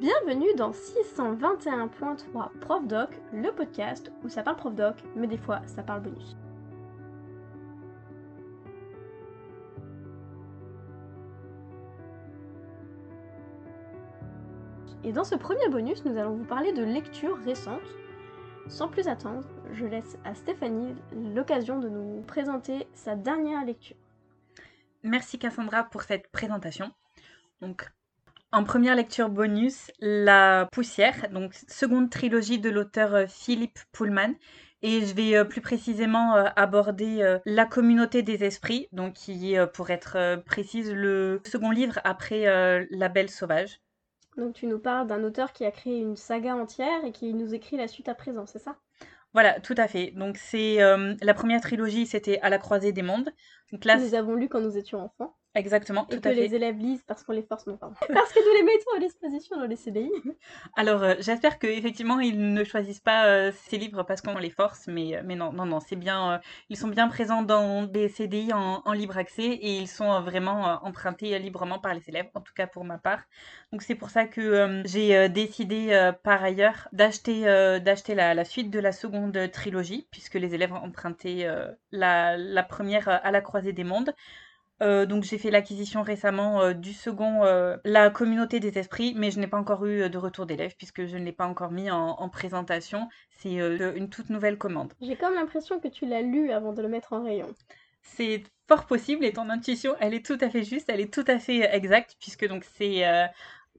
Bienvenue dans 621.3 Prof Doc, le podcast où ça parle Prof Doc, mais des fois ça parle bonus. Et dans ce premier bonus, nous allons vous parler de lectures récentes. Sans plus attendre, je laisse à Stéphanie l'occasion de nous présenter sa dernière lecture. Merci Cassandra pour cette présentation. Donc, en première lecture bonus, La Poussière, donc seconde trilogie de l'auteur euh, Philippe Pullman. Et je vais euh, plus précisément euh, aborder La communauté des esprits, donc qui est, pour être précise, le second livre après La Belle Sauvage. Donc tu nous parles d'un auteur qui a créé une saga entière et qui nous écrit la suite à présent, c'est ça? Voilà, tout à fait. Donc c'est la première trilogie, c'était À la croisée des mondes. Donc là, nous avons lu quand nous étions enfants. Exactement, tout et que les élèves lisent parce qu'on les force, non, pardon. parce que nous les mettons à disposition dans les CDI. Alors, euh, j'espère qu'effectivement, ils ne choisissent pas euh, ces livres parce qu'on les force, mais, euh, mais non, non, non, c'est bien. ils sont bien présents dans des CDI en, en libre accès et ils sont vraiment empruntés librement par les élèves, en tout cas pour ma part. Donc, c'est pour ça que j'ai décidé par ailleurs d'acheter d'acheter la, la, suite de la seconde trilogie, puisque les élèves ont emprunté la, la première à la croisée des mondes. Euh, donc j'ai fait l'acquisition récemment euh, du second, euh, La communauté des esprits, mais je n'ai pas encore eu de retour d'élèves puisque je ne l'ai pas encore mis en, présentation. C'est une toute nouvelle commande. J'ai comme l'impression que tu l'as lu avant de le mettre en rayon. C'est fort possible et ton intuition, elle est tout à fait juste, elle est tout à fait exacte puisque donc c'est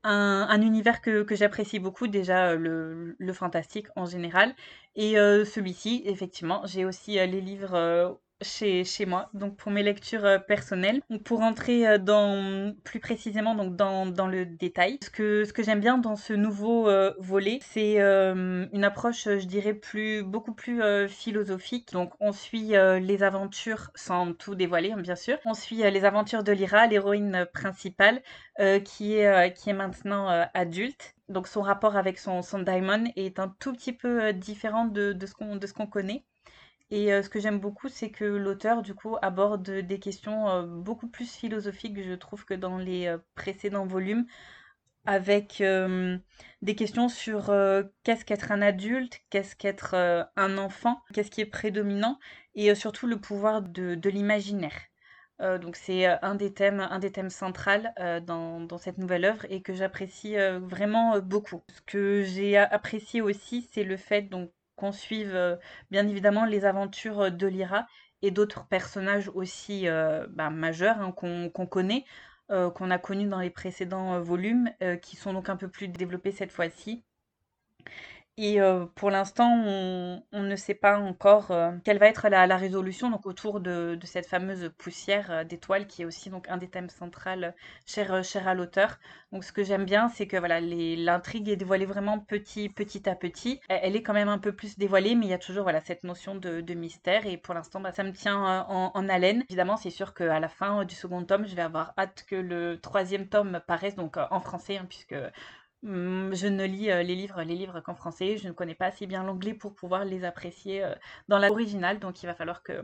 un, univers que, j'apprécie beaucoup, déjà le, le, fantastique en général. Et celui-ci, effectivement, j'ai aussi les livres chez, chez moi, donc pour mes lectures euh, personnelles. pour entrer euh, dans, plus précisément donc dans, dans le détail, ce que, ce que j'aime bien dans ce nouveau euh, volet, c'est une approche, je dirais, plus, beaucoup plus philosophique. Donc on suit les aventures, sans tout dévoiler hein, bien sûr, on suit les aventures de Lyra, l'héroïne principale, qui, est, qui est maintenant adulte. Donc son rapport avec son, son diamond est un tout petit peu différent de, de ce qu'on connaît. Et euh, ce que j'aime beaucoup, c'est que l'auteur, du coup, aborde des questions euh, beaucoup plus philosophiques, je trouve, que dans les euh, précédents volumes, avec des questions sur qu'est-ce qu'être un adulte, qu'est-ce qu'être un enfant, qu'est-ce qui est prédominant, et surtout le pouvoir de, l'imaginaire. donc c'est un des thèmes, un des thèmes centrales dans, dans, cette nouvelle œuvre et que j'apprécie vraiment beaucoup. Ce que j'ai apprécié aussi, c'est le fait donc qu'on suive euh, bien évidemment les aventures euh, de Lyra et d'autres personnages aussi euh, bah, majeurs hein, qu'on connaît, qu'on a connus dans les précédents volumes, qui sont donc un peu plus développés cette fois-ci. Et pour l'instant, on, ne sait pas encore quelle va être la, résolution donc autour de, cette fameuse poussière d'étoiles qui est aussi donc un des thèmes centraux cher, cher à l'auteur. Donc ce que j'aime bien, c'est que voilà l'intrigue est dévoilée vraiment petit petit à petit. Elle, est quand même un peu plus dévoilée, mais il y a toujours voilà cette notion de, mystère. Et pour l'instant, bah, ça me tient en, haleine. Évidemment, c'est sûr qu'à la fin du second tome, je vais avoir hâte que le troisième tome paraisse donc en français, hein, puisque je ne lis euh, les livres, les livres qu'en français. Je ne connais pas assez bien l'anglais pour pouvoir les apprécier euh, dans l'original, donc il va falloir que,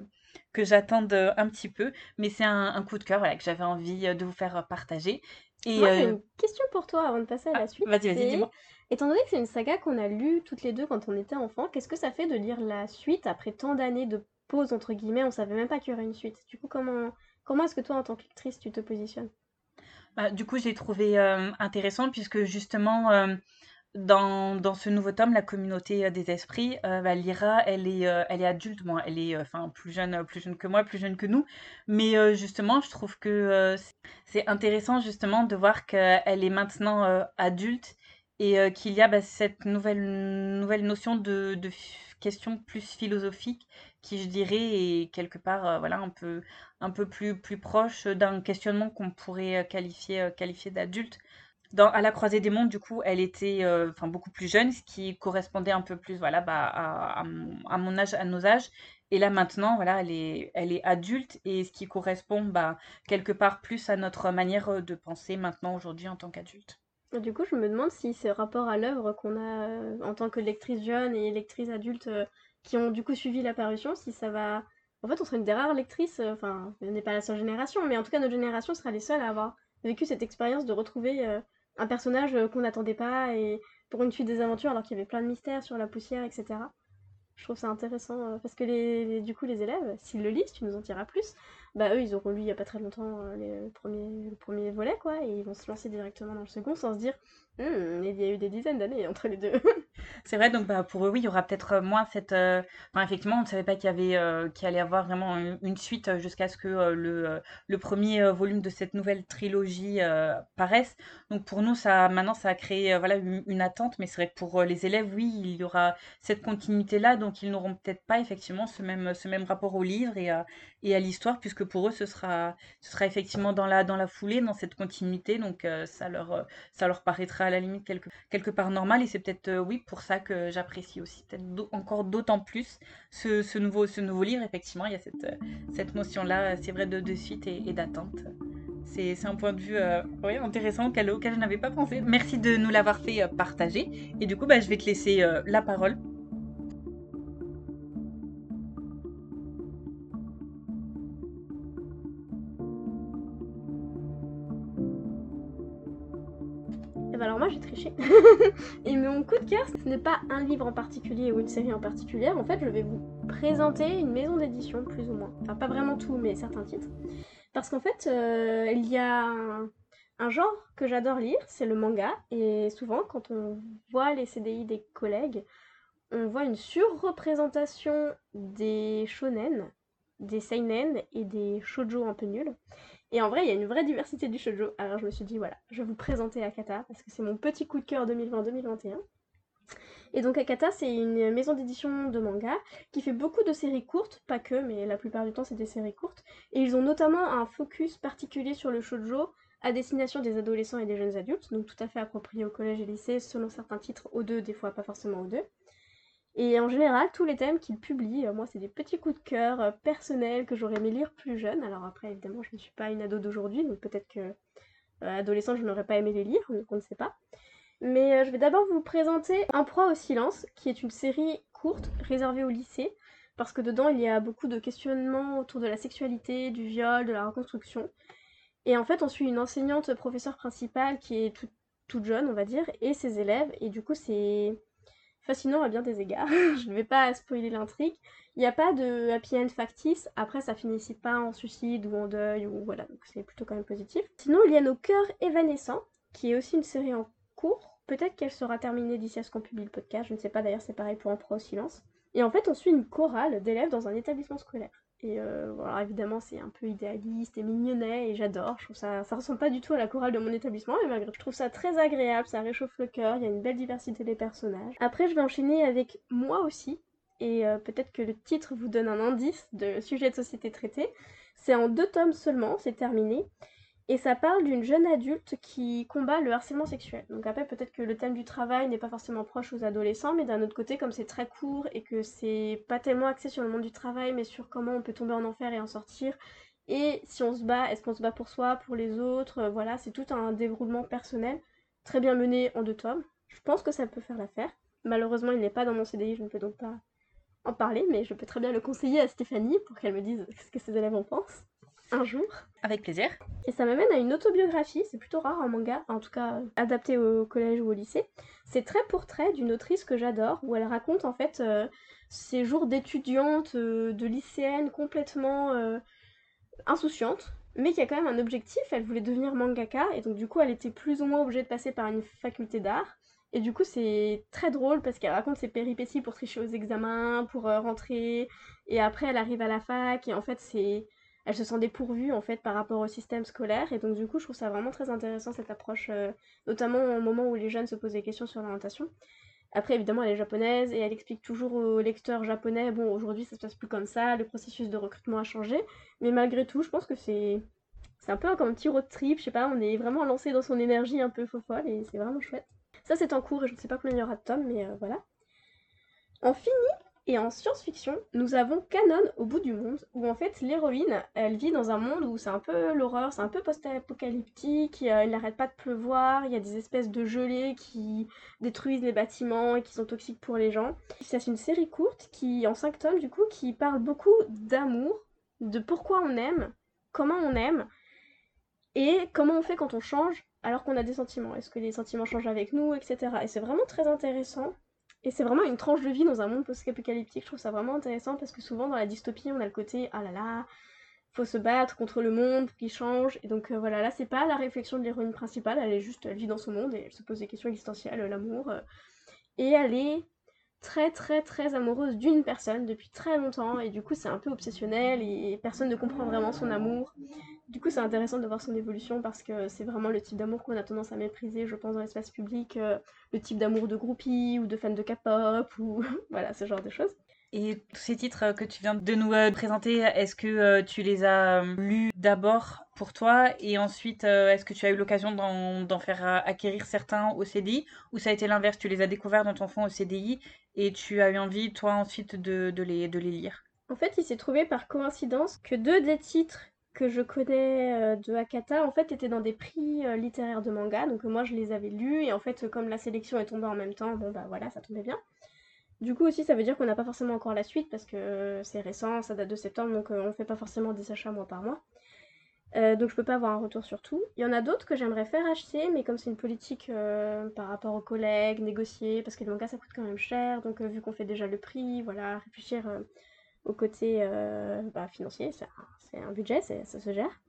que j'attende euh, un petit peu. Mais c'est un, coup de cœur que j'avais envie de vous faire partager. Et Moi, j'ai une question pour toi avant de passer à la ah, suite. Vas-y, vas-y, dis-moi. Étant donné que c'est une saga qu'on a lue toutes les deux quand on était enfant, qu'est-ce que ça fait de lire la suite après tant d'années de pause, entre guillemets? On savait même pas qu'il y aurait une suite. Du coup, comment, comment est-ce que toi, en tant qu'actrice, tu te positionnes? Bah, du coup, j'ai trouvé euh, intéressant puisque justement, euh, dans, dans, ce nouveau tome, la communauté euh, des esprits, bah, Lyra, elle est, elle est adulte, moi, elle est enfin plus jeune, plus jeune que moi, plus jeune que nous. Mais justement, je trouve que c'est intéressant justement de voir qu'elle est maintenant adulte et qu'il y a bah, cette nouvelle, nouvelle notion de, de question plus philosophique qui, je dirais, est quelque part voilà, un, peu, un peu plus, plus proche d'un questionnement qu'on pourrait qualifier, qualifier d'adulte. Dans, à la croisée des mondes, du coup, elle était enfin beaucoup plus jeune, ce qui correspondait un peu plus voilà, bah, à, à, mon âge, à nos âges. Et là maintenant, voilà, elle est, elle est adulte et ce qui correspond bah, quelque part plus à notre manière de penser maintenant aujourd'hui en tant qu'adulte. Du coup, je me demande si ce rapport à l'œuvre qu'on a euh, en tant que lectrice jeune et lectrice adulte euh, qui ont du coup suivi la parution, si ça va. En fait, on serait une des rares lectrices, euh, enfin, on n'est pas la seule génération, mais en tout cas, notre génération sera les seules à avoir vécu cette expérience de retrouver un personnage qu'on n'attendait pas et pour une suite des aventures alors qu'il y avait plein de mystères sur la poussière, etc. Je trouve ça intéressant parce que les, du coup les élèves, s'ils le lisent, tu nous en diras plus, bah eux ils auront lu il y a pas très longtemps le, premier, le volet quoi et ils vont se lancer directement dans le second sans se dire Mmh, il y a eu des dizaines d'années entre les deux. C'est vrai, donc bah, pour eux, oui, il y aura peut-être euh, moins cette. Euh, enfin, effectivement, on ne savait pas qu'il y avait, euh, qu'il allait y avoir vraiment une, suite jusqu'à ce que le, le premier volume de cette nouvelle trilogie paraisse. Donc pour nous, ça, maintenant, ça a créé voilà, une, attente, mais c'est vrai que pour les élèves, oui, il y aura cette continuité-là, donc ils n'auront peut-être pas effectivement ce même, ce même rapport au livre et à, et à l'histoire, puisque pour eux, ce sera, ce sera effectivement dans la, dans la foulée, dans cette continuité, donc ça, leur, ça leur paraîtra à la limite quelque, quelque part normal, et c'est peut-être, oui, pour ça que j'apprécie aussi peut-être encore d'autant plus ce, nouveau, ce nouveau livre. Effectivement, il y a cette, cette notion-là, c'est vrai, de, suite et, d'attente. C'est un point de vue euh, intéressant auquel, auquel je n'avais pas pensé. Merci de nous l'avoir fait euh, partager. Et du coup, bah, je vais te laisser euh, la parole et mon coup de cœur, ce n'est pas un livre en particulier ou une série en particulier. En fait, je vais vous présenter une maison d'édition, plus ou moins. Enfin, pas vraiment tout, mais certains titres. Parce qu'en fait, euh, il y a un, genre que j'adore lire, c'est le manga. Et souvent, quand on voit les CDI des collègues, on voit une surreprésentation des shonen, des seinen et des shoujo un peu nuls. Et en vrai, il y a une vraie diversité du shoujo. Alors je me suis dit, voilà, je vais vous présenter Akata, parce que c'est mon petit coup de cœur 2020-2021. Et donc Akata, c'est une maison d'édition de manga qui fait beaucoup de séries courtes, pas que, mais la plupart du temps c'est des séries courtes. Et ils ont notamment un focus particulier sur le shoujo à destination des adolescents et des jeunes adultes, donc tout à fait approprié au collège et lycée, selon certains titres, aux deux, des fois pas forcément aux deux. Et en général, tous les thèmes qu'il publie, euh, moi, c'est des petits coups de cœur euh, personnels que j'aurais aimé lire plus jeune. Alors après, évidemment, je ne suis pas une ado d'aujourd'hui, donc peut-être que euh, adolescent, je n'aurais pas aimé les lire, donc on ne sait pas. Mais je vais d'abord vous présenter Un proie au silence, qui est une série courte réservée au lycée, parce que dedans, il y a beaucoup de questionnements autour de la sexualité, du viol, de la reconstruction. Et en fait, on suit une enseignante professeure principale qui est toute jeune, on va dire, et ses élèves, et du coup, c'est fascinant à bien des égards. je ne vais pas spoiler l'intrigue. Il n'y a pas de happy end factice. Après, ça finit pas en suicide ou en deuil ou voilà, donc c'est plutôt quand même positif. Sinon, il y a Nos cœurs évanescents, qui est aussi une série en cours. Peut-être qu'elle sera terminée d'ici à ce qu'on publie le podcast. Je ne sais pas d'ailleurs, c'est pareil pour Un pro au silence. Et en fait, on suit une chorale d'élèves dans un établissement scolaire. Et euh, voilà, évidemment, c'est un peu idéaliste et mignonnet et j'adore. Je trouve ça, ça ressemble pas du tout à la chorale de mon établissement, mais malgré je trouve ça très agréable, ça réchauffe le cœur, il y a une belle diversité des personnages. Après, je vais enchaîner avec moi aussi, et euh, peut-être que le titre vous donne un indice de sujet de société traité. C'est en deux tomes seulement, c'est terminé. Et ça parle d'une jeune adulte qui combat le harcèlement sexuel. Donc après, peut-être que le thème du travail n'est pas forcément proche aux adolescents, mais d'un autre côté, comme c'est très court et que c'est pas tellement axé sur le monde du travail, mais sur comment on peut tomber en enfer et en sortir, et si on se bat, est-ce qu'on se bat pour soi, pour les autres, euh, voilà, c'est tout un déroulement personnel, très bien mené en deux tomes. Je pense que ça peut faire l'affaire. Malheureusement, il n'est pas dans mon CDI, je ne peux donc pas en parler, mais je peux très bien le conseiller à Stéphanie pour qu'elle me dise ce que ses élèves en pensent un jour. Avec plaisir. Et ça m'amène à une autobiographie, c'est plutôt rare en manga, en tout cas adapté au collège ou au lycée. C'est très pour trait d'une autrice que j'adore, où elle raconte en fait euh, ses jours d'étudiante, euh, de lycéenne complètement euh, insouciante, mais qui a quand même un objectif, elle voulait devenir mangaka, et donc du coup elle était plus ou moins obligée de passer par une faculté d'art. Et du coup, c'est très drôle parce qu'elle raconte ses péripéties pour tricher aux examens, pour rentrer. Et après, elle arrive à la fac. Et en fait, c'est elle se sent dépourvue en fait par rapport au système scolaire. Et donc du coup je trouve ça vraiment très intéressant cette approche euh, notamment au moment où les jeunes se posent des questions sur l'orientation. Après évidemment elle est japonaise et elle explique toujours aux lecteurs japonais bon aujourd'hui ça se passe plus comme ça le processus de recrutement a changé. Mais malgré tout je pense que c'est c'est un peu comme un petit road trip je sais pas on est vraiment lancé dans son énergie un peu folle et c'est vraiment chouette. Ça c'est en cours et je ne sais pas combien il y aura de tomes mais euh, voilà. On finit et en science-fiction, nous avons Canon au bout du monde, où en fait l'héroïne, elle vit dans un monde où c'est un peu l'horreur, c'est un peu post-apocalyptique, il n'arrête pas de pleuvoir, il y a des espèces de gelées qui détruisent les bâtiments et qui sont toxiques pour les gens. C'est une série courte qui, en 5 tomes du coup, qui parle beaucoup d'amour, de pourquoi on aime, comment on aime, et comment on fait quand on change alors qu'on a des sentiments Est-ce que les sentiments changent avec nous, etc. Et c'est vraiment très intéressant. Et c'est vraiment une tranche de vie dans un monde post-apocalyptique. Je trouve ça vraiment intéressant parce que souvent dans la dystopie, on a le côté ah là là, faut se battre contre le monde qui change. Et donc euh, voilà, là c'est pas la réflexion de l'héroïne principale, elle est juste, elle vit dans son monde et elle se pose des questions existentielles, l'amour. Euh. et elle est très très très amoureuse d'une personne depuis très longtemps et du coup c'est un peu obsessionnel et personne ne comprend vraiment son amour. Du coup c'est intéressant de voir son évolution parce que c'est vraiment le type d'amour qu'on a tendance à mépriser je pense dans l'espace public, euh, le type d'amour de groupie ou de fan de K-pop ou voilà ce genre de choses. Et tous ces titres que tu viens de nous euh, présenter, est-ce que euh, tu les as euh, lus d'abord pour toi et ensuite est-ce que tu as eu l'occasion d'en faire acquérir certains au CDI ou ça a été l'inverse, tu les as découverts dans ton fond au CDI et tu as eu envie toi ensuite de, les, de les lire? En fait, il s'est trouvé par coïncidence que deux des titres que je connais de Akata en fait étaient dans des prix littéraires de manga. Donc moi je les avais lus. Et en fait comme la sélection est tombée en même temps bon bah voilà ça tombait bien. Du coup aussi ça veut dire qu'on n'a pas forcément encore la suite parce que euh, c'est récent, ça date de septembre. Donc euh, on fait pas forcément des achats mois par mois. Euh, donc je peux pas avoir un retour sur tout. Il y en a d'autres que j'aimerais faire acheter mais comme c'est une politique par rapport aux collègues, négocier parce que les mangas ça coûte quand même cher. Donc vu qu'on fait déjà le prix, voilà, réfléchir au côté bah, financier, c'est un budget, ça se gère.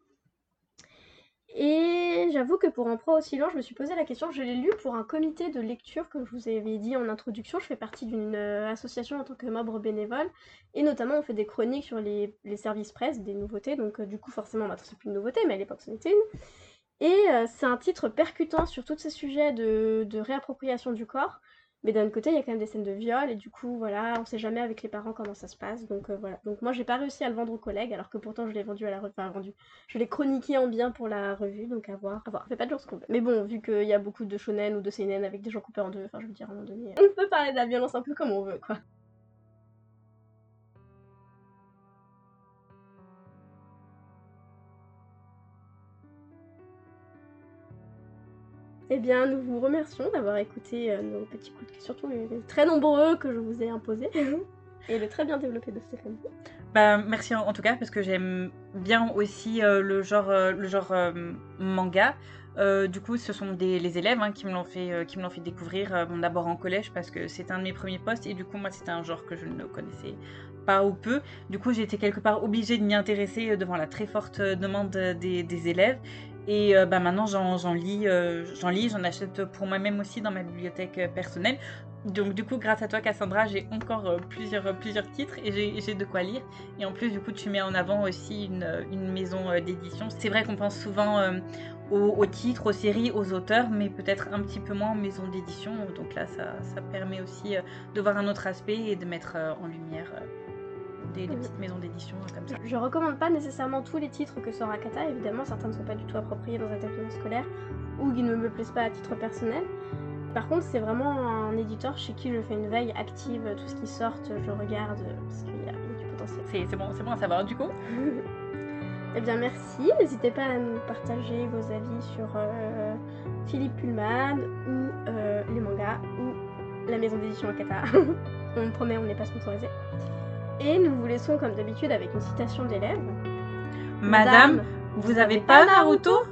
Et j'avoue que pour Un proie aussi long, je me suis posé la question, je l'ai lu pour un comité de lecture, comme je vous avais dit en introduction, je fais partie d'une euh, association en tant que membre bénévole, et notamment on fait des chroniques sur les, services presse, des nouveautés, donc euh, du coup forcément maintenant c'est plus une nouveauté, mais à l'époque c'en était une. Et euh, c'est un titre percutant sur tous ces sujets de réappropriation du corps, mais d'un côté, il y a quand même des scènes de viol, et du coup, voilà, on sait jamais avec les parents comment ça se passe. Donc euh, voilà. Donc moi, j'ai pas réussi à le vendre aux collègues, alors que pourtant, je l'ai vendu à la revue. Enfin. Je l'ai chroniqué en bien pour la revue, donc à voir. À voir. Fait pas de ce qu'on veut. Mais bon, vu qu'il y a beaucoup de shonen ou de seinen avec des gens coupés en deux, enfin, je veux dire, à un moment donné, on peut parler de la violence un peu comme on veut, quoi. Eh bien, nous vous remercions d'avoir écouté euh, nos petits coups de cœur, surtout les, très nombreux que je vous ai imposés, et le très bien développé de Stéphanie. Bah, merci en, tout cas, parce que j'aime bien aussi euh, le genre, euh, le genre manga. du coup, ce sont des, les élèves hein, qui me l'ont fait, qui me l'ont fait découvrir d'abord en collège parce que c'était un de mes premiers postes et du coup moi c'était un genre que je ne connaissais pas ou peu. Du coup j'ai été quelque part obligée de m'y intéresser devant la très forte demande des, des élèves et euh, bah, maintenant, j'en lis, euh, j'en lis, j'en achète pour moi-même aussi dans ma bibliothèque euh, personnelle. Donc du coup, grâce à toi, Cassandra, j'ai encore plusieurs, plusieurs titres et j'ai de quoi lire. Et en plus, du coup, tu mets en avant aussi une, une maison d'édition. C'est vrai qu'on pense souvent aux, titres, aux séries, aux auteurs, mais peut-être un petit peu moins aux maisons d'édition. Donc là, ça, ça, permet aussi de voir un autre aspect et de mettre en lumière des, petites maisons d'édition comme ça. Je recommande pas nécessairement tous les titres que sort Akata, évidemment certains ne sont pas du tout appropriés dans un établissement scolaire ou qui ne me plaisent pas à titre personnel. Par contre, c'est vraiment un éditeur chez qui je fais une veille active, tout ce qui sort, je regarde parce qu'il y, a du potentiel. C'est bon, bon à savoir du coup. eh bien merci, n'hésitez pas à nous partager vos avis sur euh, Philippe Pullman ou euh, les mangas ou la maison d'édition Akata. on promet, on n'est pas sponsorisé. Et nous vous laissons comme d'habitude avec une citation d'élève. Madame, vous avez pas Naruto?